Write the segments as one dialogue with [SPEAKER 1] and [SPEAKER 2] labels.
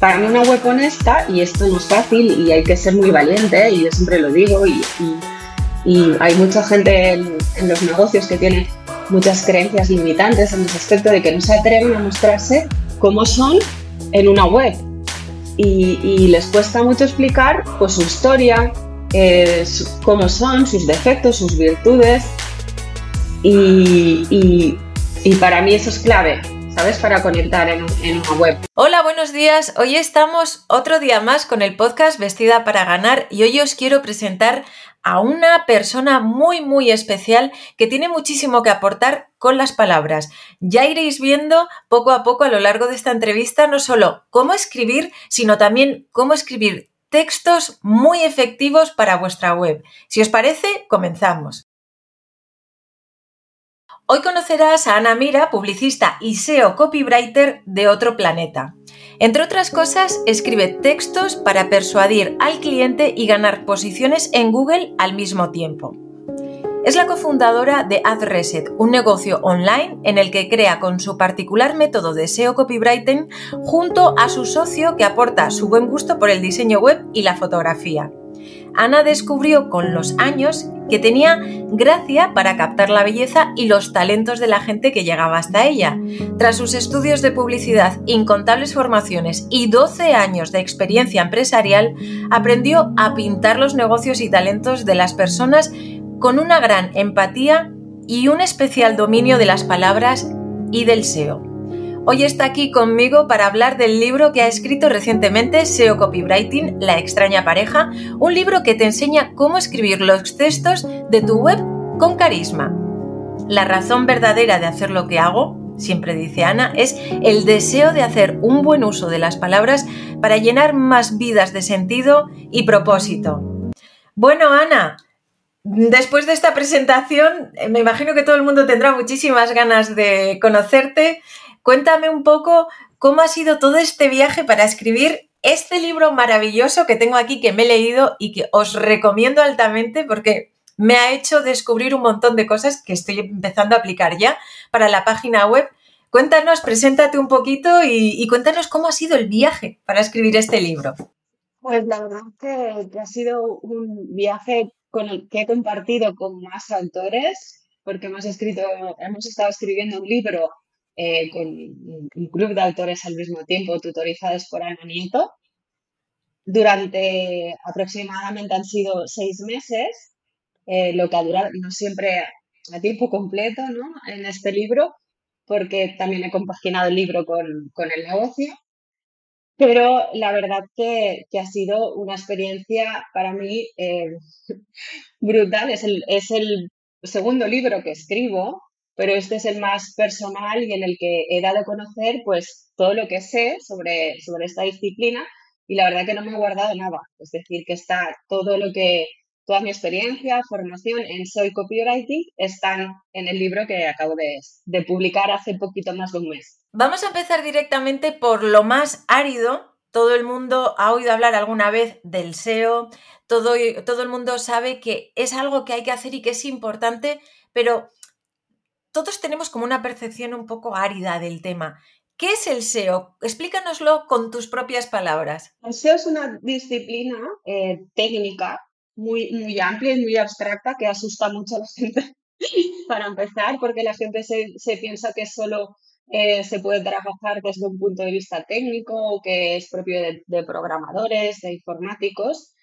[SPEAKER 1] para mí una web honesta, y esto no es fácil y hay que ser muy valiente, y yo siempre lo digo, y, hay mucha gente en, los negocios que tiene muchas creencias limitantes en ese aspecto de que no se atreven a mostrarse cómo son en una web. Y, les cuesta mucho explicar pues, su historia, eh, cómo son, sus defectos, sus virtudes. y para mí eso es clave. Para conectar en, una web.
[SPEAKER 2] Hola, buenos días. Hoy estamos otro día más con el podcast Vestida para Ganar y hoy os quiero presentar a una persona muy, muy especial que tiene muchísimo que aportar con las palabras. Ya iréis viendo poco a poco a lo largo de esta entrevista no solo cómo escribir, sino también cómo escribir textos muy efectivos para vuestra web. Si os parece, comenzamos. Hoy conocerás a Ana Mira, publicista y SEO copywriter de otro planeta. Entre otras cosas, escribe textos para persuadir al cliente y ganar posiciones en Google al mismo tiempo. Es la cofundadora de AdReset, un negocio online en el que crea con su particular método de SEO copywriting junto a su socio que aporta su buen gusto por el diseño web y la fotografía. Ana descubrió con los años que tenía gracia para captar la belleza y los talentos de la gente que llegaba hasta ella. Tras sus estudios de publicidad, incontables formaciones y 12 años de experiencia empresarial, aprendió a pintar los negocios y talentos de las personas con una gran empatía y un especial dominio de las palabras y del SEO. Hoy está aquí conmigo para hablar del libro que ha escrito recientemente SEO Copywriting, La extraña pareja, un libro que te enseña cómo escribir los textos de tu web con carisma. La razón verdadera de hacer lo que hago, siempre dice Ana, es el deseo de hacer un buen uso de las palabras para llenar más vidas de sentido y propósito. Bueno, Ana, Después de esta presentación, me imagino que todo el mundo tendrá muchísimas ganas de conocerte. Cuéntame un poco cómo ha sido todo este viaje para escribir este libro maravilloso que tengo aquí, que me he leído y que os recomiendo altamente porque me ha hecho descubrir un montón de cosas que estoy empezando a aplicar ya para la página web. Cuéntanos, preséntate un poquito y, cuéntanos cómo ha sido el viaje para escribir este libro.
[SPEAKER 1] Pues la verdad que, ha sido un viaje con el que he compartido con más autores, porque hemos escrito, hemos estado escribiendo un libro eh, con un club de autores al mismo tiempo, tutorizados por Ana Nieto. Durante aproximadamente han sido seis meses, eh, lo que ha durado, no siempre a tiempo completo, ¿no? En este libro, porque también he compaginado el libro con, el negocio. Pero la verdad que, ha sido una experiencia para mí eh, brutal. Es el, es el segundo libro que escribo pero este es el más personal y en el que he dado a conocer pues todo lo que sé sobre, sobre esta disciplina y la verdad que no me he guardado nada, es decir, que está todo lo que, toda mi experiencia, formación en Soy Copywriting están en el libro que acabo de, de publicar hace poquito más de un mes.
[SPEAKER 2] Vamos a empezar directamente por lo más árido. Todo el mundo ha oído hablar alguna vez del SEO, todo, todo, el mundo sabe que es algo que hay que hacer y que es importante, pero todos tenemos como una percepción un poco árida del tema. ¿Qué es el SEO? Explícanoslo con tus propias palabras.
[SPEAKER 1] El SEO es una disciplina eh, técnica muy, muy amplia y muy abstracta que asusta mucho a la gente para empezar, porque la gente se, piensa que solo eh, se puede trabajar desde un punto de vista técnico que es propio de, de programadores, de informáticos,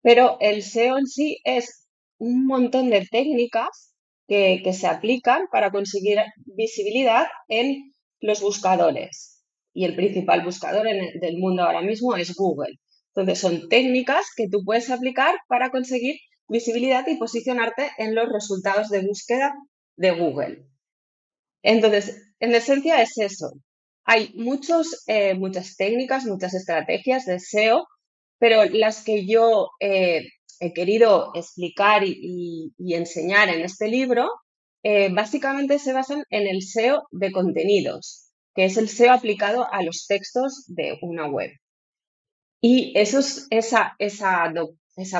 [SPEAKER 1] pero el SEO en sí es un montón de técnicas que, se aplican para conseguir visibilidad en los buscadores. Y el principal buscador del mundo ahora mismo es Google. Entonces son técnicas que tú puedes aplicar para conseguir visibilidad y posicionarte en los resultados de búsqueda de Google. Entonces, en esencia es eso. Hay muchos, eh, muchas técnicas, muchas estrategias de SEO, pero las que yo eh, he querido explicar y, enseñar en este libro, eh, básicamente se basan en el SEO de contenidos, que es el SEO aplicado a los textos de una web. Y esa,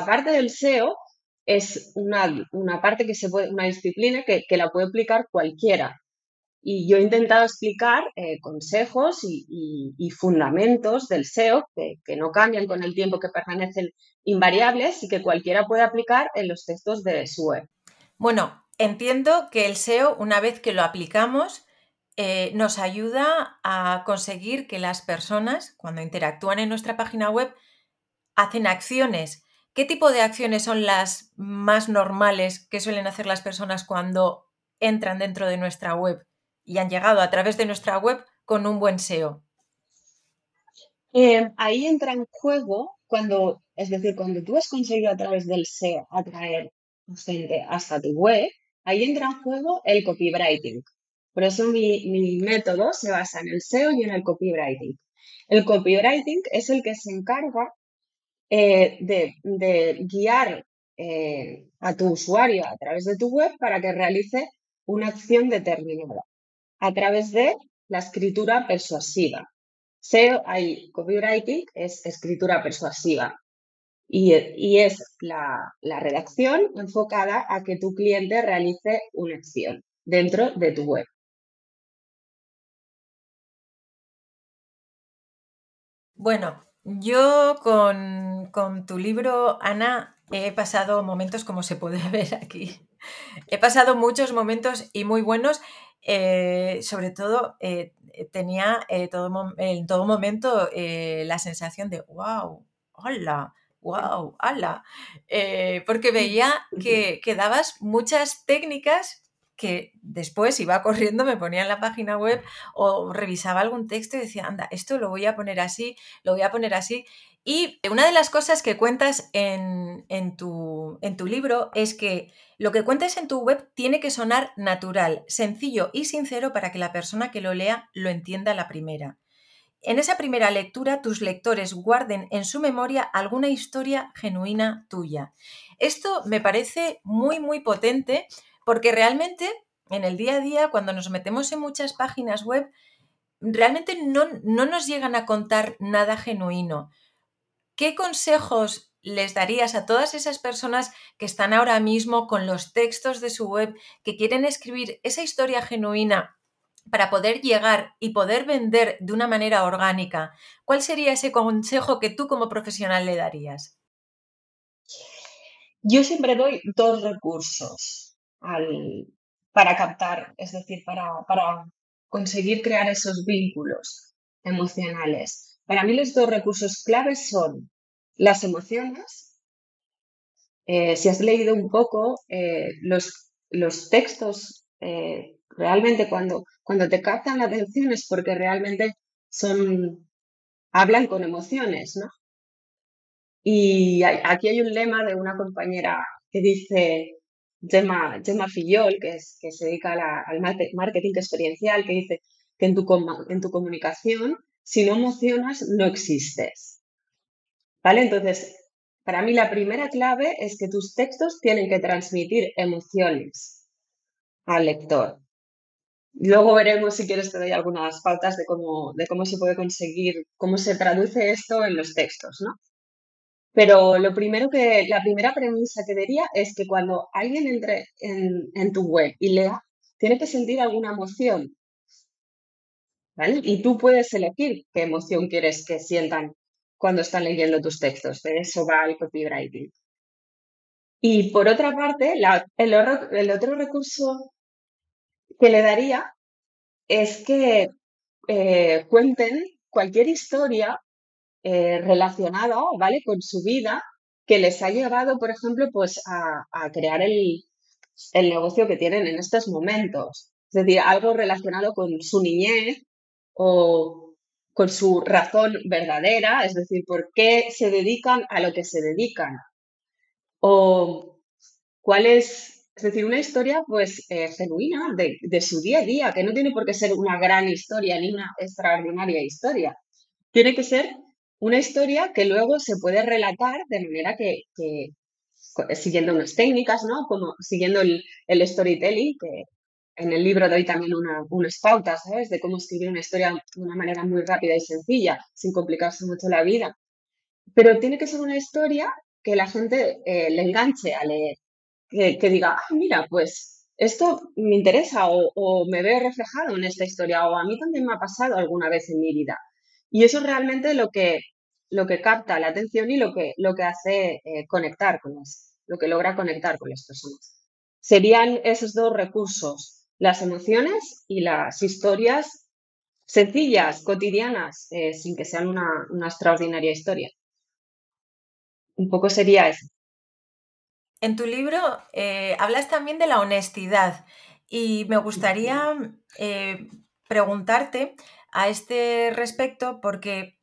[SPEAKER 1] parte del SEO es una, parte que se puede, una disciplina que la puede aplicar cualquiera. Y yo he intentado explicar eh, consejos y, fundamentos del SEO que, no cambian con el tiempo, que permanecen invariables y que cualquiera puede aplicar en los textos de su web.
[SPEAKER 2] Bueno, entiendo que el SEO, una vez que lo aplicamos, eh, nos ayuda a conseguir que las personas, cuando interactúan en nuestra página web, hacen acciones. ¿Qué tipo de acciones son las más normales que suelen hacer las personas cuando entran dentro de nuestra web? Y han llegado a través de nuestra web con un buen SEO?
[SPEAKER 1] Eh, ahí entra en juego cuando, es decir, cuando tú has conseguido a través del SEO atraer gente hasta tu web, ahí entra en juego el copywriting. Por eso mi, método se basa en el SEO y en el copywriting. El copywriting es el que se encarga eh, de, guiar eh, a tu usuario a través de tu web para que realice una acción determinada a través de la escritura persuasiva. SEO, hay copywriting, es escritura persuasiva. Y, es la, redacción enfocada a que tu cliente realice una acción dentro de tu web.
[SPEAKER 2] Bueno, yo con, con, tu libro, Ana, he pasado momentos como se puede ver aquí. He pasado muchos momentos y muy buenos eh, sobre todo eh, tenía eh, todo, en todo momento la sensación de wow, hola, wow, hola, porque veía que, que dabas muchas técnicas que después iba corriendo, me ponía en la página web o revisaba algún texto y decía, anda, esto lo voy a poner así, lo voy a poner así. Y una de las cosas que cuentas en, tu, en tu libro es que lo que cuentes en tu web tiene que sonar natural, sencillo y sincero para que la persona que lo lea lo entienda la primera. En esa primera lectura, tus lectores guarden en su memoria alguna historia genuina tuya. Esto me parece muy, muy potente porque realmente en el día a día, cuando nos metemos en muchas páginas web, realmente no, no nos llegan a contar nada genuino. ¿Qué consejos les darías a todas esas personas que están ahora mismo con los textos de su web, que quieren escribir esa historia genuina para poder llegar y poder vender de una manera orgánica? ¿Cuál sería ese consejo que tú como profesional le darías?
[SPEAKER 1] Yo siempre doy dos recursos para captar, es decir, para, para conseguir crear esos vínculos emocionales. Para mí los dos recursos claves son las emociones. Eh, si has leído un poco eh, los, los, textos, eh, realmente cuando, cuando te captan la atención es porque realmente son, hablan con emociones, ¿no? Y aquí hay un lema de una compañera que dice, Gemma, Gemma Fillol, que, es, que se dedica al marketing experiencial, que dice que en tu, en tu comunicación si no emocionas, no existes. ¿Vale? Entonces, para mí la primera clave es que tus textos tienen que transmitir emociones al lector. Luego veremos, si quieres, te doy algunas pautas de cómo, de cómo se puede conseguir, cómo se traduce esto en los textos, ¿no? Pero lo primero que, la primera premisa que diría es que cuando alguien entre en, en tu web y lea, tiene que sentir alguna emoción. Y tú puedes elegir qué emoción quieres que sientan cuando están leyendo tus textos. De eso va el copywriting. Y por otra parte, el, otro recurso que le daría es que eh, cuenten cualquier historia eh, relacionada, ¿vale? Con su vida que les ha llevado, por ejemplo, pues a, crear el, el, negocio que tienen en estos momentos. Es decir, algo relacionado con su niñez o con su razón verdadera, es decir, por qué se dedican a lo que se dedican. O cuál es, es decir, una historia pues eh, genuina de, su día a día, que no tiene por qué ser una gran historia ni una extraordinaria historia. Tiene que ser una historia que luego se puede relatar de manera que, que siguiendo unas técnicas, ¿no? Como siguiendo el, el storytelling, que, en el libro doy también unas pautas, ¿sabes? De cómo escribir una historia de una manera muy rápida y sencilla, sin complicarse mucho la vida. Pero tiene que ser una historia que la gente eh, le enganche a leer, que, diga, ah, mira, pues esto me interesa o, me veo reflejado en esta historia o a mí también me ha pasado alguna vez en mi vida. Y eso es realmente lo que, lo que capta la atención y lo que, lo que hace eh, conectar con las, lo que logra conectar con las personas. Serían esos dos recursos, las emociones y las historias sencillas, cotidianas, eh, sin que sean una, una extraordinaria historia. Un poco sería eso.
[SPEAKER 2] En tu libro eh, hablas también de la honestidad y me gustaría eh, preguntarte a este respecto porque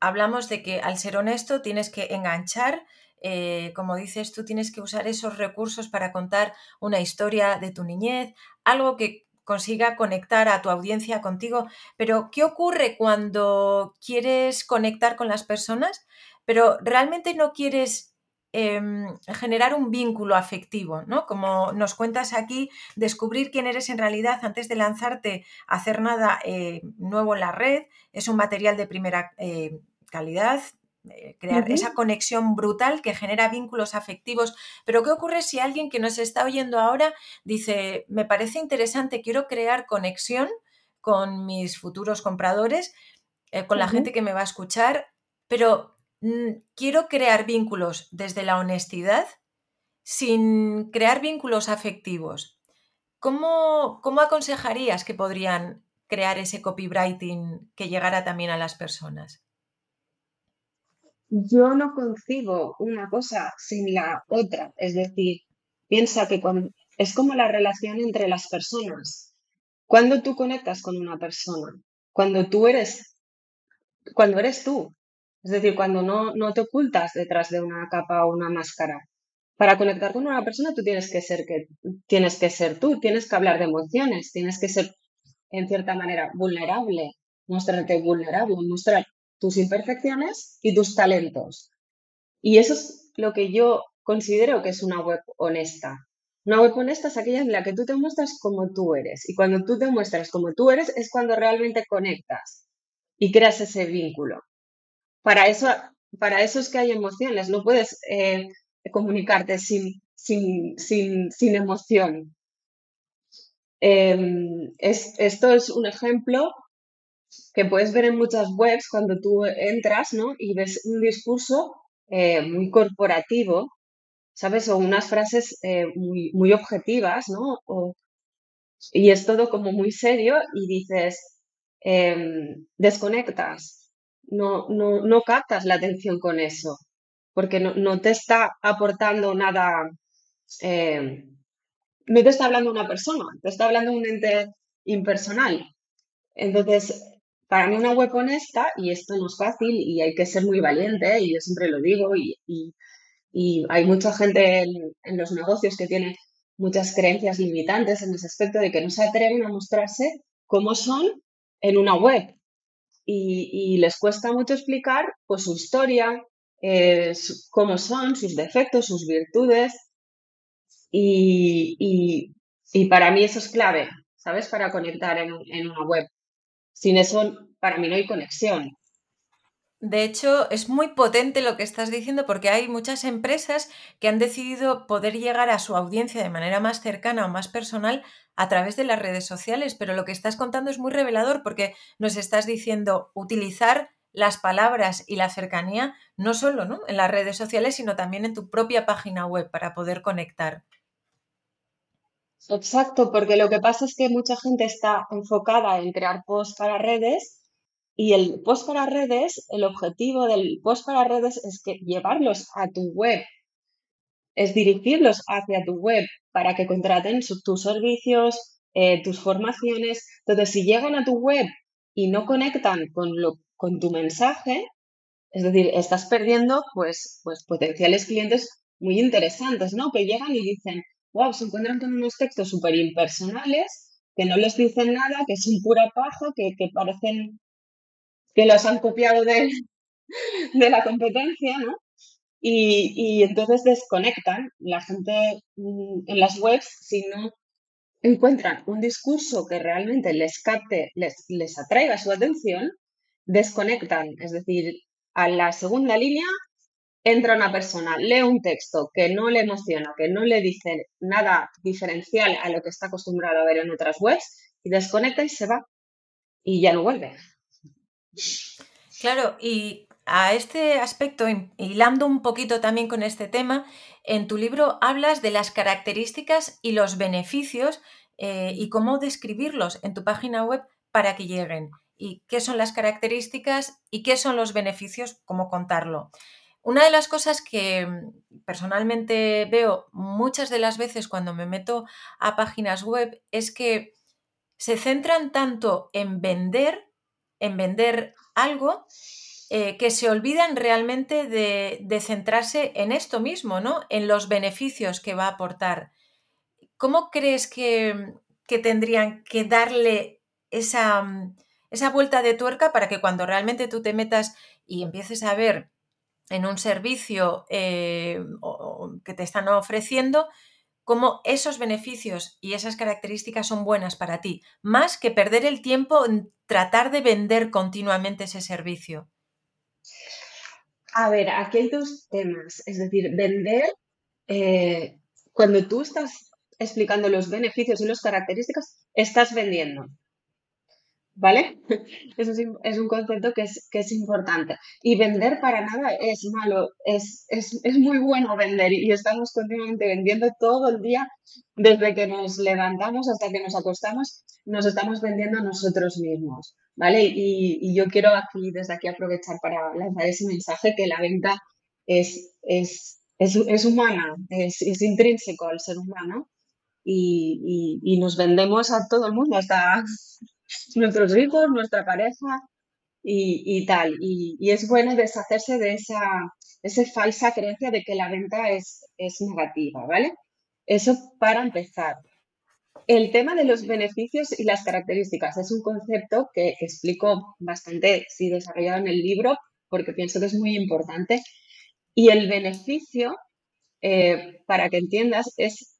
[SPEAKER 2] hablamos de que al ser honesto tienes que enganchar, eh, como dices tú, tienes que usar esos recursos para contar una historia de tu niñez, algo que consiga conectar a tu audiencia contigo. Pero, ¿qué ocurre cuando quieres conectar con las personas, pero realmente no quieres Em, generar un vínculo afectivo, ¿no? Como nos cuentas aquí, descubrir quién eres en realidad antes de lanzarte a hacer nada eh, nuevo en la red, es un material de primera eh, calidad, eh, crear esa conexión brutal que genera vínculos afectivos. Pero ¿qué ocurre si alguien que nos está oyendo ahora dice, me parece interesante, quiero crear conexión con mis futuros compradores, con la gente que me va a escuchar, pero Mm, quiero crear vínculos desde la honestidad sin crear vínculos afectivos. ¿Cómo, ¿Cómo, aconsejarías que podrían crear ese copywriting que llegara también a las personas?
[SPEAKER 1] Yo no concibo una cosa sin la otra. Es decir, piensa que es como la relación entre las personas. Cuando tú conectas con una persona, cuando tú eres, cuando eres tú, es decir, cuando no, no te ocultas detrás de una capa o una máscara. Para conectar con una persona tú tienes que ser que tienes que ser tú, tienes que hablar de emociones, tienes que ser en cierta manera vulnerable, mostrarte vulnerable, mostrar tus imperfecciones y tus talentos. Y eso es lo que yo considero que es una web honesta. Una web honesta es aquella en la que tú te muestras como tú eres. Y cuando tú te muestras como tú eres es cuando realmente conectas y creas ese vínculo para eso, para eso es que hay emociones, no puedes eh, comunicarte sin, sin, sin, sin emoción. Em, es, esto es un ejemplo que puedes ver en muchas webs cuando tú entras ¿no? y ves un discurso eh, muy corporativo, ¿sabes? O unas frases eh, muy, muy objetivas, ¿no? y es todo como muy serio y dices, em, desconectas, no, no, no captas la atención con eso, porque no, te está aportando nada, eh, no te está hablando una persona, te está hablando un ente impersonal. Entonces, para mí una web honesta, y esto no es fácil y hay que ser muy valiente, y yo siempre lo digo, y, hay mucha gente en, los negocios que tiene muchas creencias limitantes en ese aspecto de que no se atreven a mostrarse cómo son en una web y, les cuesta mucho explicar pues, su historia, eh, cómo son, sus defectos, sus virtudes. Y, para mí eso es clave, ¿sabes? Para conectar en una web. Sin eso, para mí no hay conexión.
[SPEAKER 2] De hecho, es muy potente lo que estás diciendo porque hay muchas empresas que han decidido poder llegar a su audiencia de manera más cercana o más personal a través de las redes sociales, pero lo que estás contando es muy revelador porque nos estás diciendo utilizar las palabras y la cercanía no solo ¿no? en las redes sociales, sino también en tu propia página web para poder conectar.
[SPEAKER 1] Exacto, porque lo que pasa es que mucha gente está enfocada en crear posts para redes y el post para redes, el objetivo del post para redes es que llevarlos a tu web, es dirigirlos hacia tu web para que contraten tus servicios, eh, tus formaciones. Entonces, si llegan a tu web y no conectan con, lo, con tu mensaje, es decir, estás perdiendo pues, pues potenciales clientes muy interesantes, ¿no? Que llegan y dicen, wow, se encuentran con unos textos súper impersonales, que no les dicen nada, que son pura paja, que, que parecen que los han copiado de, de la competencia, ¿no? Y, entonces desconectan. La gente mm, en las webs, si no encuentran un discurso que realmente les capte, les, les atraiga su atención, desconectan. Es decir, a la segunda línea entra una persona, lee un texto que no le emociona, que no le dice nada diferencial a lo que está acostumbrado a ver en otras webs, y desconecta y se va. Y ya no vuelve.
[SPEAKER 2] Claro, y a este aspecto, hilando un poquito también con este tema, en tu libro hablas de las características y los beneficios eh, y cómo describirlos en tu página web para que lleguen. Y qué son las características y qué son los beneficios, cómo contarlo. Una de las cosas que mm, personalmente veo muchas de las veces cuando me meto a páginas web es que se centran tanto en vender, en vender algo, eh, que se olvidan realmente de, centrarse en esto mismo, ¿no? En los beneficios que va a aportar. ¿Cómo crees que, tendrían que darle esa, mm, esa vuelta de tuerca para que cuando realmente tú te metas y empieces a ver en un servicio eh, que te están ofreciendo, cómo esos beneficios y esas características son buenas para ti, más que perder el tiempo en tratar de vender continuamente ese servicio.
[SPEAKER 1] A ver, aquí hay dos temas, es decir, vender, eh, cuando tú estás explicando los beneficios y las características, estás vendiendo. ¿Vale? Eso es, un concepto que es, que es, importante. Y vender para nada es malo, es, es, es, muy bueno vender y estamos continuamente vendiendo todo el día, desde que nos levantamos hasta que nos acostamos, nos estamos vendiendo a nosotros mismos, ¿vale? Y, y yo quiero aquí, desde aquí, aprovechar para lanzar ese mensaje que la venta es, es, es, humana, es, es intrínseco al ser humano y, y, y nos vendemos a todo el mundo, hasta nuestros hijos, nuestra pareja y, tal. Y, es bueno deshacerse de esa, esa falsa creencia de que la venta es, es negativa, ¿vale? Eso para empezar. El tema de los beneficios y las características es un concepto que, explico bastante, sí, desarrollado en el libro, porque pienso que es muy importante. Y el beneficio, eh, para que entiendas, es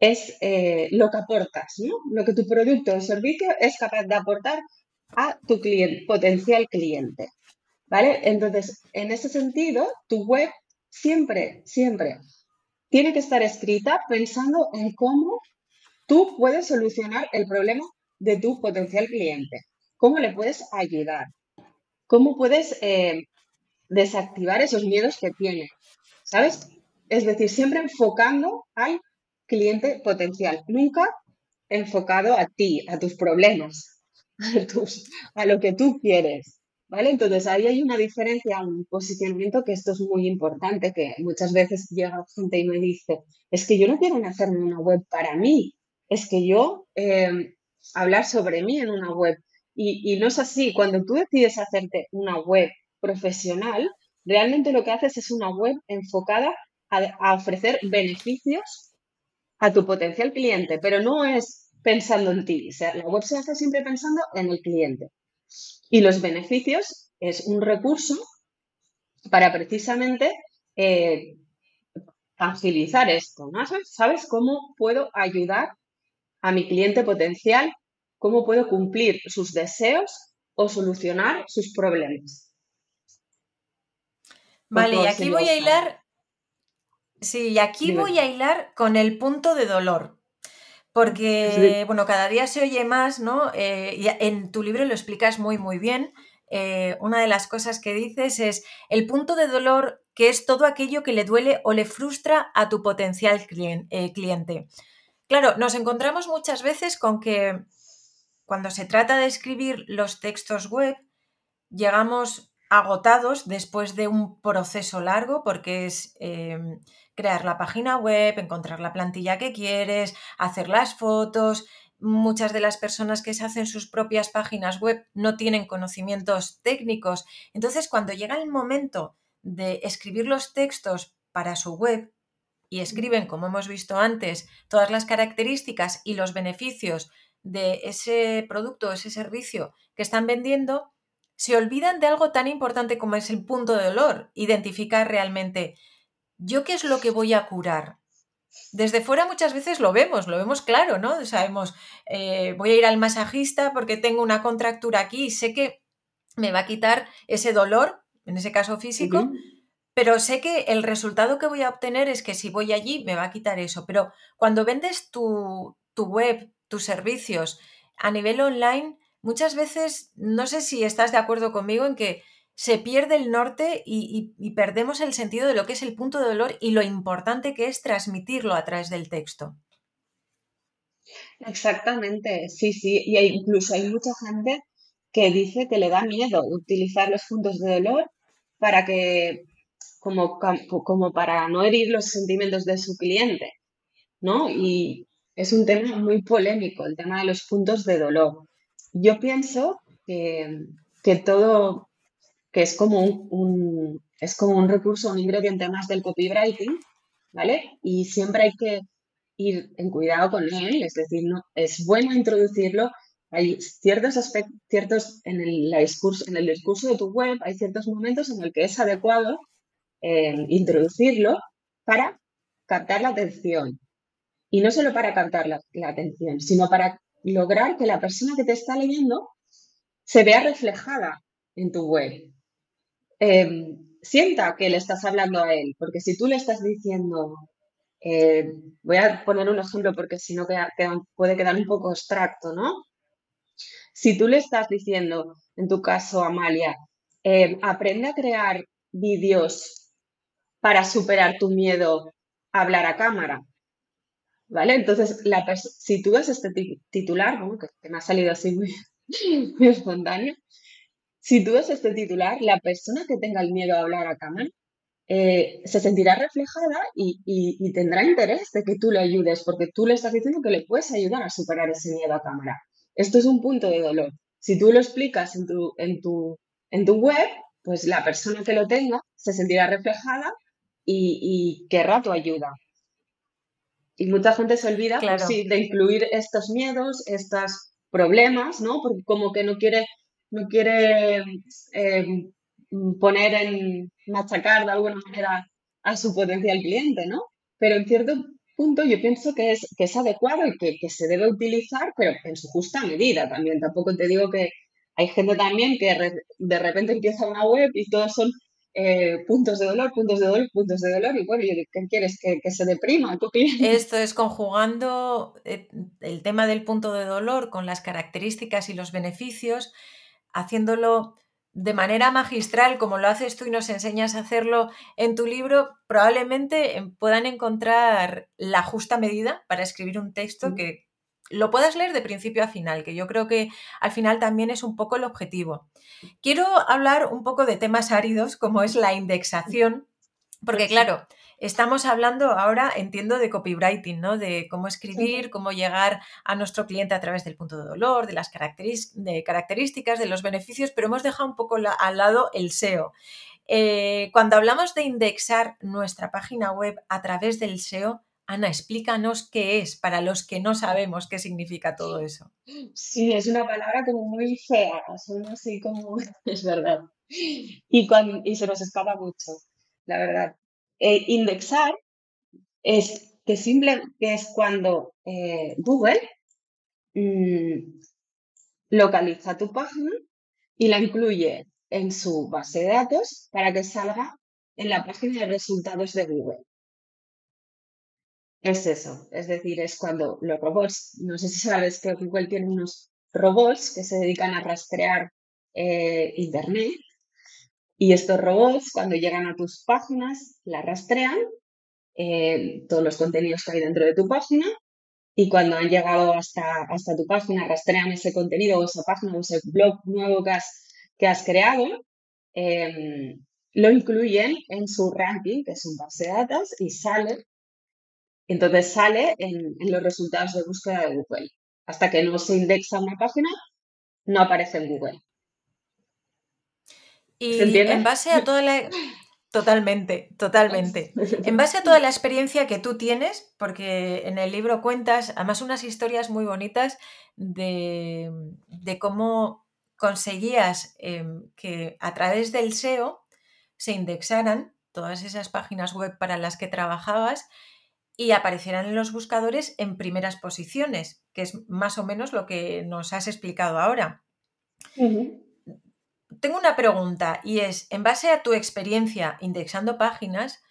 [SPEAKER 1] es eh, lo que aportas, ¿no? Lo que tu producto o servicio es capaz de aportar a tu cliente, potencial cliente. ¿Vale? Entonces, en ese sentido, tu web siempre, siempre tiene que estar escrita pensando en cómo tú puedes solucionar el problema de tu potencial cliente. ¿Cómo le puedes ayudar? ¿Cómo puedes eh, desactivar esos miedos que tiene? ¿Sabes? Es decir, siempre enfocando al cliente potencial, nunca enfocado a ti, a tus problemas, a, lo que tú quieres. ¿Vale? Entonces ahí hay una diferencia, un posicionamiento que esto es muy importante, que muchas veces llega gente y me dice, es que yo no quiero hacerme una web para mí, es que yo eh, hablar sobre mí en una web. Y, no es así, cuando tú decides hacerte una web profesional, realmente lo que haces es una web enfocada a ofrecer beneficios a tu potencial cliente, pero no es pensando en ti. O sea, la web se hace siempre pensando en el cliente. Y los beneficios es un recurso para precisamente eh, agilizar esto. ¿no? ¿Sabes cómo puedo ayudar a mi cliente potencial? ¿Cómo puedo cumplir sus deseos o solucionar sus problemas?
[SPEAKER 2] Vale, y aquí voy a hilar Sí, y aquí voy a hilar con el punto de dolor. Porque, bueno, cada día se oye más, ¿no? Eh, y en tu libro lo explicas muy, muy bien. Eh, una de las cosas que dices es el punto de dolor que es todo aquello que le duele o le frustra a tu potencial eh, cliente. Claro, nos encontramos muchas veces con que cuando se trata de escribir los textos web, llegamos agotados después de un proceso largo porque es em, crear la página web, encontrar la plantilla que quieres, hacer las fotos. Muchas de las personas que se hacen sus propias páginas web no tienen conocimientos técnicos. Entonces, cuando llega el momento de escribir los textos para su web y escriben, como hemos visto antes, todas las características y los beneficios de ese producto o ese servicio que están vendiendo, se olvidan de algo tan importante como es el punto de dolor, identificar realmente ¿yo qué es lo que voy a curar? Desde fuera muchas veces lo vemos, lo vemos claro, ¿no? Sabemos, eh, voy a ir al masajista porque tengo una contractura aquí y sé que me va a quitar ese dolor, en ese caso físico, pero sé que el resultado que voy a obtener es que si voy allí me va a quitar eso. Pero cuando vendes tu, tu web, tus servicios a nivel online, muchas veces, no sé si estás de acuerdo conmigo en que se pierde el norte y, perdemos el sentido de lo que es el punto de dolor y lo importante que es transmitirlo a través del texto.
[SPEAKER 1] Exactamente, sí, sí. Y incluso hay mucha gente que dice que le da miedo utilizar los puntos de dolor para que, como, como para no herir los sentimientos de su cliente, ¿no? Y es un tema muy polémico, el tema de los puntos de dolor. Yo pienso que, que todo que es como un, es como un recurso, un ingrediente más del copywriting, ¿vale? Y siempre hay que ir en cuidado con él, es decir, no, es bueno introducirlo. Hay ciertos aspectos, ciertos en el, discurso, en el discurso de tu web, hay ciertos momentos en el que es adecuado eh, introducirlo para captar la atención. Y no solo para captar la, la atención, sino para lograr que la persona que te está leyendo se vea reflejada en tu web. Em, sienta que le estás hablando a él, porque si tú le estás diciendo, eh, voy a poner un ejemplo porque si no puede quedar un poco abstracto, ¿no? Si tú le estás diciendo, en tu caso, Amalia, em, aprende a crear vídeos para superar tu miedo a hablar a cámara, ¿vale? Entonces, la si tú ves este titular, que, me ha salido así muy espontáneo, si tú ves este titular, la persona que tenga el miedo a hablar a cámara eh, se sentirá reflejada y, tendrá interés de que tú le ayudes, porque tú le estás diciendo que le puedes ayudar a superar ese miedo a cámara. Esto es un punto de dolor. Si tú lo explicas en tu, en tu, en tu web, pues la persona que lo tenga se sentirá reflejada y, querrá tu ayuda. Y mucha gente se olvida pues de incluir estos miedos, estos problemas, ¿no? Porque como que no quiere no quiere eh, poner en machacar de alguna manera a su potencial cliente, ¿no? Pero en cierto punto yo pienso que es, que es adecuado y que, se debe utilizar, pero en su justa medida también. Tampoco te digo que hay gente también que de repente empieza una web y todos son eh, puntos de dolor, puntos de dolor, puntos de dolor. Y bueno, ¿qué quieres? ¿Que, que se deprima tu cliente?
[SPEAKER 2] Esto es conjugando eh, el tema del punto de dolor con las características y los beneficios haciéndolo de manera magistral, como lo haces tú y nos enseñas a hacerlo en tu libro, probablemente em, puedan encontrar la justa medida para escribir un texto que lo puedas leer de principio a final, que yo creo que al final también es un poco el objetivo. Quiero hablar un poco de temas áridos, como es la indexación, porque claro, Estamos hablando ahora, entiendo, de copywriting, ¿no? De cómo escribir, cómo llegar a nuestro cliente a través del punto de dolor, de las características, de los beneficios, pero hemos dejado un poco al lado el SEO. Eh, cuando hablamos de indexar nuestra página web a través del SEO, Ana, explícanos qué es para los que no sabemos qué significa todo eso.
[SPEAKER 1] Sí, es una palabra como muy fea, así como, es verdad. Y, cuando, y se nos escapa mucho, la verdad. Eh, indexar es que simple que es cuando eh, Google mm, localiza tu página y la incluye en su base de datos para que salga en la página de resultados de Google. Es eso, es decir, es cuando los robots, no sé si sabes que Google tiene unos robots que se dedican a rastrear eh, Internet y estos robots, cuando llegan a tus páginas, la rastrean, eh, todos los contenidos que hay dentro de tu página, y cuando han llegado hasta, hasta tu página, rastrean ese contenido o esa página o ese blog nuevo que has, que has creado, em, lo incluyen en su ranking, que es un base de datos, y sale, entonces sale en, en los resultados de búsqueda de Google. Hasta que no se indexa una página, no aparece en Google.
[SPEAKER 2] Y en base a toda la... Totalmente, totalmente. En base a toda la experiencia que tú tienes, porque en el libro cuentas además unas historias muy bonitas de, cómo conseguías em, que a través del SEO se indexaran todas esas páginas web para las que trabajabas y aparecieran en los buscadores en primeras posiciones, que es más o menos lo que nos has explicado ahora. Tengo una pregunta y es, en base a tu experiencia indexando páginas,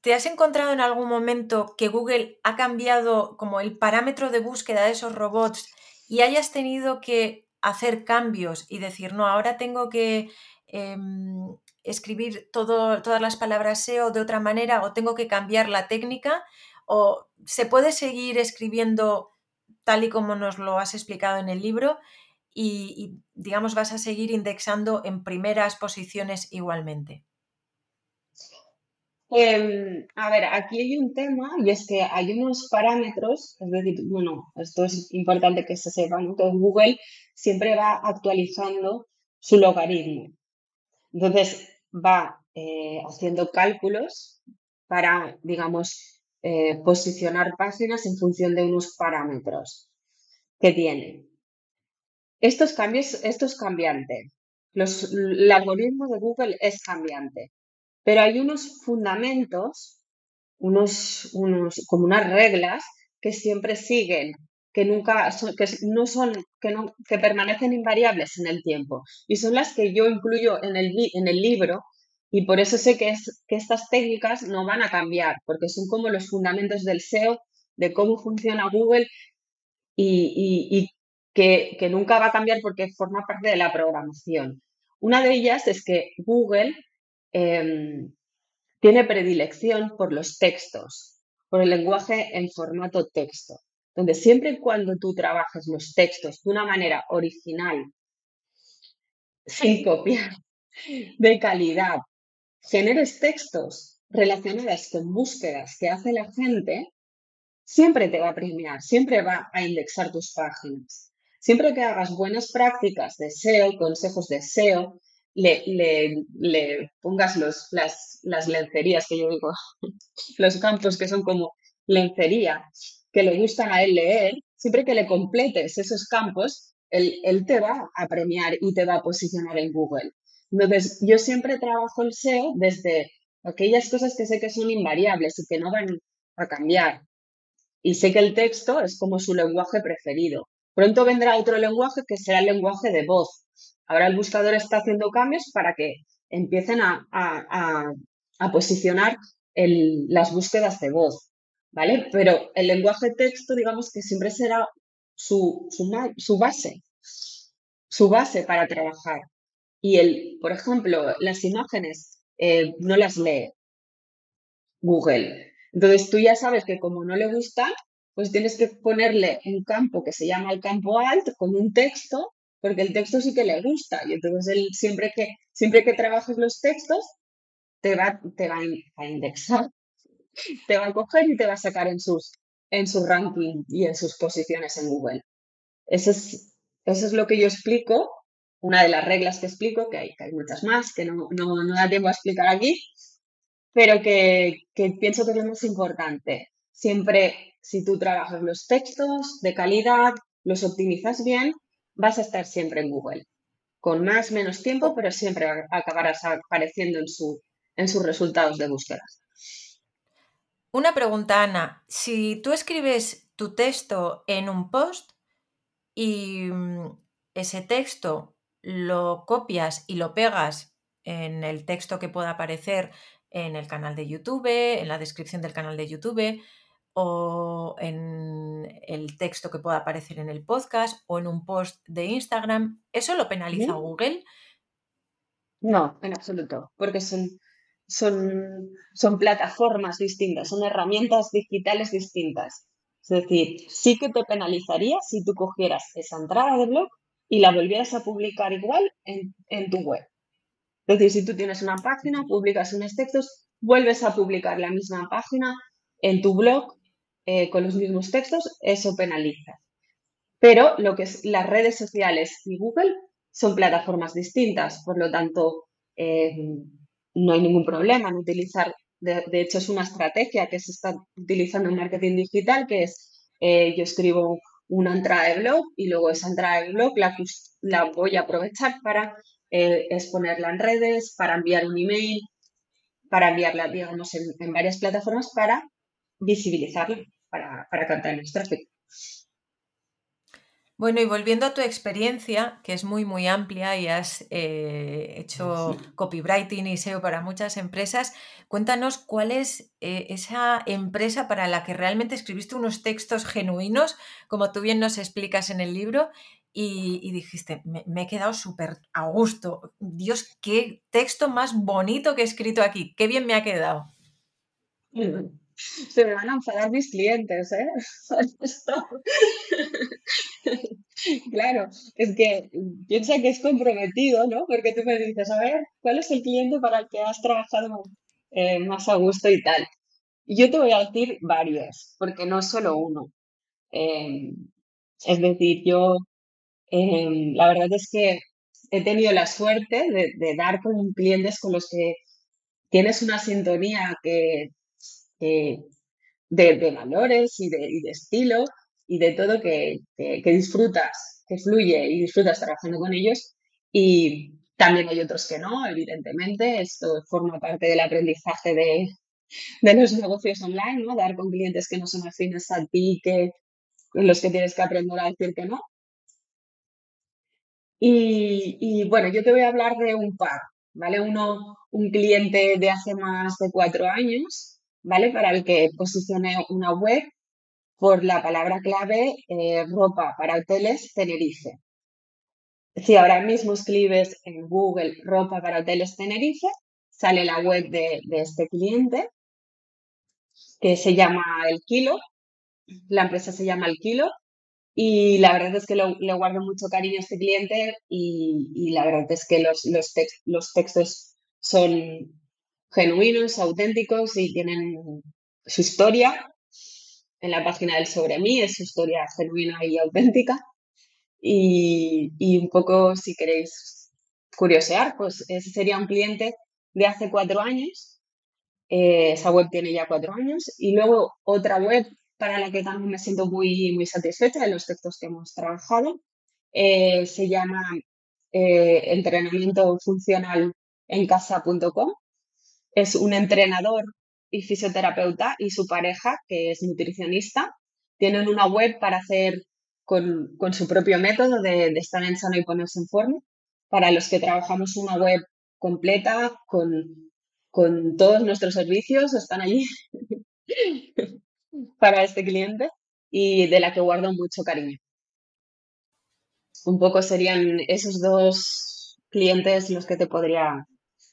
[SPEAKER 2] ¿te has encontrado en algún momento que Google ha cambiado como el parámetro de búsqueda de esos robots y hayas tenido que hacer cambios y decir, no, ahora tengo que em, escribir todas las palabras SEO de otra manera o tengo que cambiar la técnica? ¿O se puede seguir escribiendo tal y como nos lo has explicado en el libro y, digamos, vas a seguir indexando en primeras posiciones igualmente.
[SPEAKER 1] Em, a ver, aquí hay un tema y es que hay unos parámetros, es decir, bueno, esto es importante que se sepa, que Google siempre va actualizando su logaritmo. Entonces, va eh, haciendo cálculos para, digamos, eh, posicionar páginas en función de unos parámetros que tiene. Estos cambios, esto es cambiante. el algoritmo de Google es cambiante, pero hay unos fundamentos, unos, unos, como unas reglas que siempre siguen, que nunca son, que no son, que, no, que permanecen invariables en el tiempo. Y son las que yo incluyo en el, en el libro y por eso sé que, es, que estas técnicas no van a cambiar, porque son como los fundamentos del SEO, de cómo funciona Google y, que, nunca va a cambiar porque forma parte de la programación. Una de ellas es que Google em, tiene predilección por los textos, por el lenguaje en formato texto, donde siempre y cuando tú trabajes los textos de una manera original, sin copiar, de calidad, generes textos relacionados con búsquedas que hace la gente, siempre te va a premiar, siempre va a indexar tus páginas. Siempre que hagas buenas prácticas de SEO, consejos de SEO, le, le, pongas los, las, las lencerías que yo digo, los campos que son como lencería, que le gustan a él leer, siempre que le completes esos campos, él, él, te va a premiar y te va a posicionar en Google. Entonces, yo siempre trabajo el SEO desde aquellas cosas que sé que son invariables y que no van a cambiar. Y sé que el texto es como su lenguaje preferido. Pronto vendrá otro lenguaje que será el lenguaje de voz. Ahora el buscador está haciendo cambios para que empiecen a, posicionar las búsquedas de voz, ¿vale? Pero el lenguaje texto, digamos que siempre será su, base, su base para trabajar. Y el, por ejemplo, las imágenes eh, no las lee Google. Entonces tú ya sabes que como no le gustan, pues tienes que ponerle un campo que se llama el campo alt con un texto, porque el texto sí que le gusta. Y entonces él siempre que, siempre que trabajes los textos, te va, te va a indexar, te va a coger y te va a sacar en sus, en su ranking y en sus posiciones en Google. Eso es, eso es lo que yo explico, una de las reglas que explico, que hay, que hay muchas más, que no, no, no da tiempo a explicar aquí, pero que, que pienso que es lo más importante. Siempre si tú trabajas los textos de calidad, los optimizas bien, vas a estar siempre en Google. Con más, menos tiempo, pero siempre acabarás apareciendo en, en sus resultados de búsqueda.
[SPEAKER 2] Una pregunta, Ana. Si tú escribes tu texto en un post y mm, ese texto lo copias y lo pegas en el texto que pueda aparecer en el canal de YouTube, en la descripción del canal de YouTube, o en el texto que pueda aparecer en el podcast o en un post de Instagram, ¿eso lo penaliza Google?
[SPEAKER 1] No, en absoluto, porque son, son, son plataformas distintas, son herramientas digitales distintas. Es decir, sí que te penalizaría si tú cogieras esa entrada de blog y la volvieras a publicar igual en, en tu web. Es decir, si tú tienes una página, publicas unos textos, vuelves a publicar la misma página en tu blog eh, con los mismos textos, eso penaliza. Pero lo que es las redes sociales y Google son plataformas distintas, por lo tanto, eh, no hay ningún problema en utilizar, de, hecho es una estrategia que se está utilizando en marketing digital, que es eh, yo escribo una entrada de blog y luego esa entrada de blog la, voy a aprovechar para exponerla en redes, para enviar un email, para enviarla, digamos, en, en varias plataformas para visibilizarla para, para captar el tráfico.
[SPEAKER 2] Bueno, y volviendo a tu experiencia, que es muy, muy amplia y has eh, hecho copywriting y SEO para muchas empresas, cuéntanos cuál es eh, esa empresa para la que realmente escribiste unos textos genuinos, como tú bien nos explicas en el libro, y, dijiste, me, me, he quedado súper a gusto. Dios, qué texto más bonito que he escrito aquí, qué bien me ha quedado.
[SPEAKER 1] Se me van a enfadar mis clientes, ¿eh? claro, es que piensa que es comprometido, ¿no? Porque tú me dices, a ver, ¿cuál es el cliente para el que has trabajado eh, más a gusto y tal? Y yo te voy a decir varios, porque no solo uno. Em, es decir, yo em, la verdad es que he tenido la suerte de, dar con clientes con los que tienes una sintonía que, de, valores y de, estilo y de todo que, disfrutas, que fluye y disfrutas trabajando con ellos. Y también hay otros que no, evidentemente. Esto forma parte del aprendizaje de, los negocios online, ¿no? Dar con clientes que no son afines a ti, que los que tienes que aprender a decir que no. Y, y, bueno, yo te voy a hablar de un par, ¿vale? Uno, un cliente de hace más de cuatro años, ¿vale? Para el que posicione una web por la palabra clave eh, ropa para hoteles Tenerife. Si ahora mismo escribes en Google ropa para hoteles Tenerife, sale la web de, este cliente que se llama El Kilo. La empresa se llama El Kilo y la verdad es que le guardo mucho cariño a este cliente y, la verdad es que los, los textos son genuinos, auténticos y tienen su historia. En la página del sobre mí es su historia genuina y auténtica. Y, un poco, si queréis curiosear, pues ese sería un cliente de hace cuatro años. Eh, esa web tiene ya cuatro años. Y luego otra web para la que también me siento muy, muy satisfecha de los textos que hemos trabajado. Eh, se llama eh, entrenamiento funcional en casa.com es un entrenador y fisioterapeuta y su pareja, que es nutricionista, tienen una web para hacer con, su propio método de, estar en sano y ponerse en forma. Para los que trabajamos una web completa con, con todos nuestros servicios, están allí para este cliente y de la que guardo mucho cariño. Un poco serían esos dos clientes los que te podría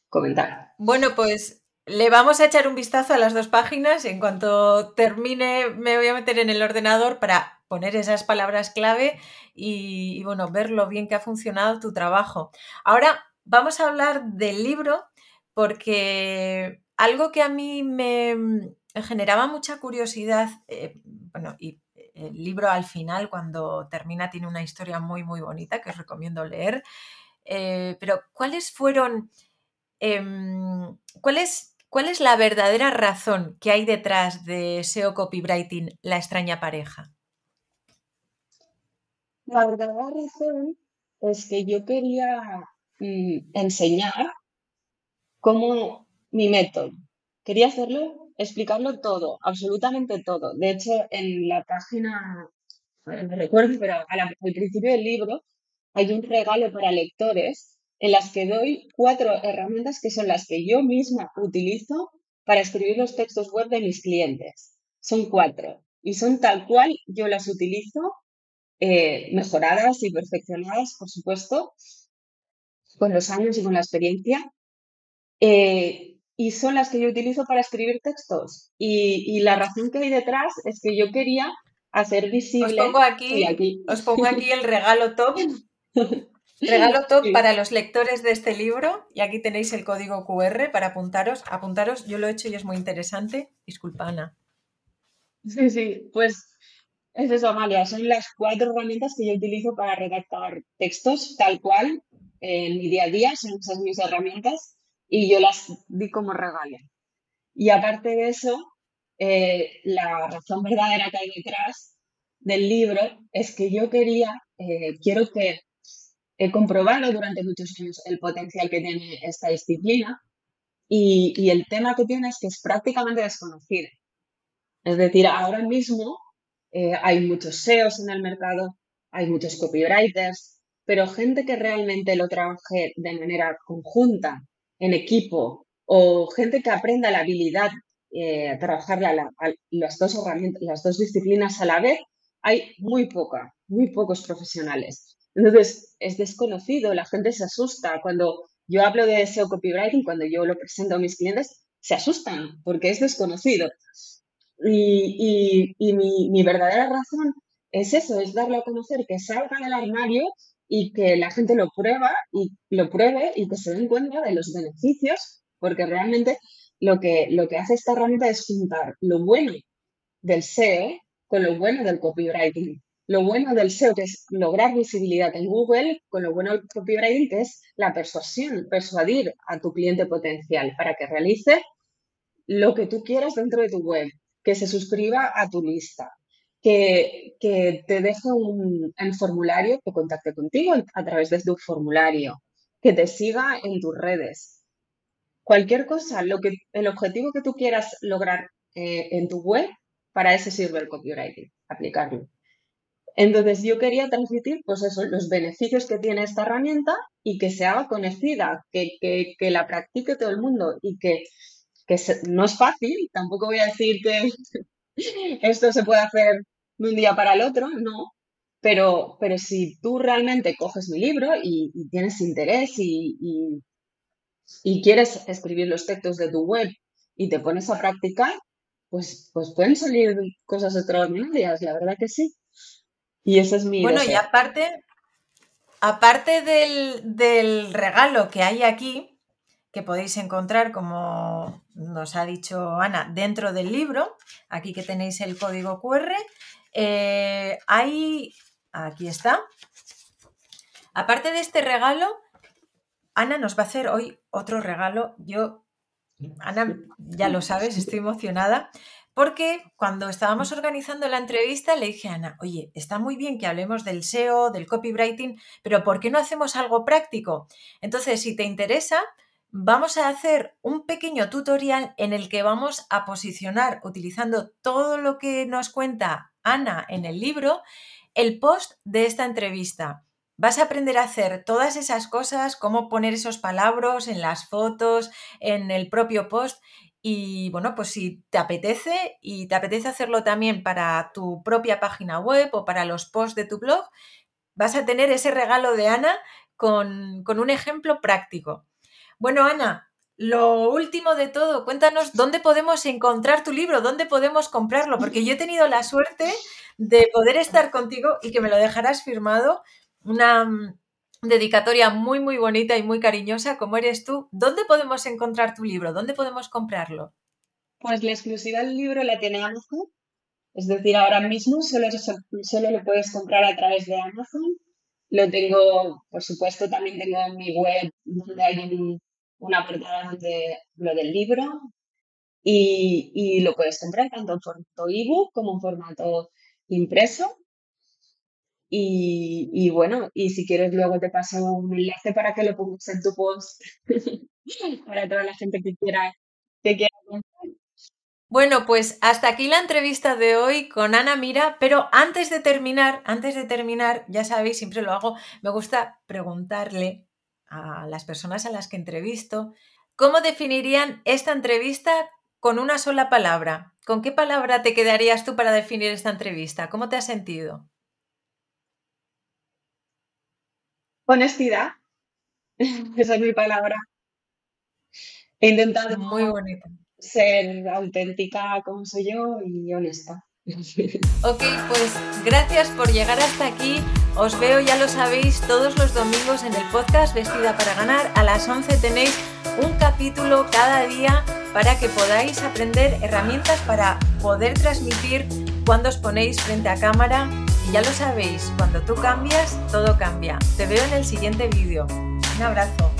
[SPEAKER 1] comentar.
[SPEAKER 2] Bueno, pues le vamos a echar un vistazo a las dos páginas y en cuanto termine me voy a meter en el ordenador para poner esas palabras clave y, bueno, ver lo bien que ha funcionado tu trabajo. Ahora vamos a hablar del libro porque algo que a mí me generaba mucha curiosidad, eh, bueno, y el libro al final, cuando termina, tiene una historia muy, muy bonita que os recomiendo leer. Eh, pero, ¿cuáles fueron Em, ¿cuál, es, ¿Cuál es la verdadera razón que hay detrás de SEO Copywriting, la extraña pareja?
[SPEAKER 1] La verdadera razón es que yo quería mm, enseñar cómo mi método. Quería hacerlo, explicarlo todo, absolutamente todo. De hecho, en la página, no recuerdo, pero al principio del libro hay un regalo para lectores en las que doy cuatro herramientas que son las que yo misma utilizo para escribir los textos web de mis clientes. Son cuatro y son tal cual yo las utilizo, eh, mejoradas y perfeccionadas, por supuesto, con los años y con la experiencia. Eh, y son las que yo utilizo para escribir textos. Y, la razón que hay detrás es que yo quería hacer visible.
[SPEAKER 2] Os pongo aquí, aquí. Os pongo aquí el regalo top Regalo top para los lectores de este libro y aquí tenéis el código QR para apuntaros. Apuntaros, yo lo he hecho y es muy interesante. Disculpa, Ana.
[SPEAKER 1] Sí, sí, pues es eso, Amalia. Son las cuatro herramientas que yo utilizo para redactar textos tal cual en mi día a día. Son esas mis herramientas y yo las di como regalo. Y aparte de eso, eh, la razón verdadera que hay detrás del libro es que yo quería, eh, quiero que he comprobado durante muchos años el potencial que tiene esta disciplina y, el tema que tiene es que es prácticamente desconocido. Es decir, ahora mismo eh, hay muchos SEOs en el mercado, hay muchos copywriters, pero gente que realmente lo trabaje de manera conjunta, en equipo, o gente que aprenda la habilidad eh, a trabajar las dos las dos disciplinas a la vez, hay muy poca, muy pocos profesionales. Entonces, es desconocido, la gente se asusta. Cuando yo hablo de SEO copywriting, cuando yo lo presento a mis clientes, se asustan porque es desconocido. Y, mi, verdadera razón es eso, es darlo a conocer, que salga del armario y que la gente lo prueba y lo pruebe y que se den cuenta de los beneficios, porque realmente lo que, lo que hace esta herramienta es juntar lo bueno del SEO con lo bueno del copywriting. Lo bueno del SEO, que es lograr visibilidad en Google, con lo bueno del copywriting, es la persuasión, persuadir a tu cliente potencial para que realice lo que tú quieras dentro de tu web, que se suscriba a tu lista, que, que te deje un, formulario, que contacte contigo a través de tu formulario, que te siga en tus redes. Cualquier cosa, lo que, el objetivo que tú quieras lograr eh, en tu web, para eso sirve el copywriting, aplicarlo. Entonces yo quería transmitir, pues eso, los beneficios que tiene esta herramienta y que se haga conocida, que, que, la practique todo el mundo y que, que no es fácil, tampoco voy a decir que esto se puede hacer de un día para el otro, no, pero, pero si tú realmente coges mi libro y, tienes interés y, y, y, quieres escribir los textos de tu web y te pones a practicar, pues, pues pueden salir cosas extraordinarias, la verdad que sí. Y ese es mi...
[SPEAKER 2] Bueno, y aparte, aparte del, del regalo que hay aquí, que podéis encontrar, como nos ha dicho Ana, dentro del libro, aquí que tenéis el código QR, eh, hay, aquí está, aparte de este regalo, Ana nos va a hacer hoy otro regalo. Yo Ana, ya lo sabes, estoy emocionada porque cuando estábamos organizando la entrevista le dije a Ana, oye, está muy bien que hablemos del SEO, del copywriting, pero ¿por qué no hacemos algo práctico? Entonces, si te interesa, vamos a hacer un pequeño tutorial en el que vamos a posicionar, utilizando todo lo que nos cuenta Ana en el libro, el post de esta entrevista. Vas a aprender a hacer todas esas cosas, cómo poner esos palabras en las fotos, en el propio post. Y bueno, pues si te apetece y te apetece hacerlo también para tu propia página web o para los posts de tu blog, vas a tener ese regalo de Ana con, con un ejemplo práctico. Bueno, Ana, lo último de todo, cuéntanos dónde podemos encontrar tu libro, dónde podemos comprarlo, porque yo he tenido la suerte de poder estar contigo y que me lo dejarás firmado una dedicatoria muy, muy bonita y muy cariñosa como eres tú. ¿Dónde podemos encontrar tu libro? ¿Dónde podemos comprarlo?
[SPEAKER 1] Pues la exclusiva del libro la tiene Amazon. Es decir, ahora mismo solo, solo lo puedes comprar a través de Amazon. Lo tengo, por supuesto, también tengo en mi web donde hay una portada de lo del libro y, y lo puedes comprar tanto en formato ebook como en formato impreso. Y, bueno, y si quieres luego te paso un enlace para que lo pongas en tu post para toda la gente que quiera, que quiera
[SPEAKER 2] Bueno, pues hasta aquí la entrevista de hoy con Ana Mira, pero antes de terminar, antes de terminar, ya sabéis, siempre lo hago, me gusta preguntarle a las personas a las que entrevisto, ¿cómo definirían esta entrevista con una sola palabra? ¿Con qué palabra te quedarías tú para definir esta entrevista? ¿Cómo te has sentido?
[SPEAKER 1] Honestidad. Esa es mi palabra. He intentado
[SPEAKER 2] Muy
[SPEAKER 1] ser auténtica como soy yo y honesta.
[SPEAKER 2] Ok, pues gracias por llegar hasta aquí. Os veo, ya lo sabéis, todos los domingos en el podcast Vestida para Ganar. A las 11 tenéis un capítulo cada día para que podáis aprender herramientas para poder transmitir cuando os ponéis frente a cámara ya lo sabéis, cuando tú cambias, todo cambia. Te veo en el siguiente vídeo. Un abrazo.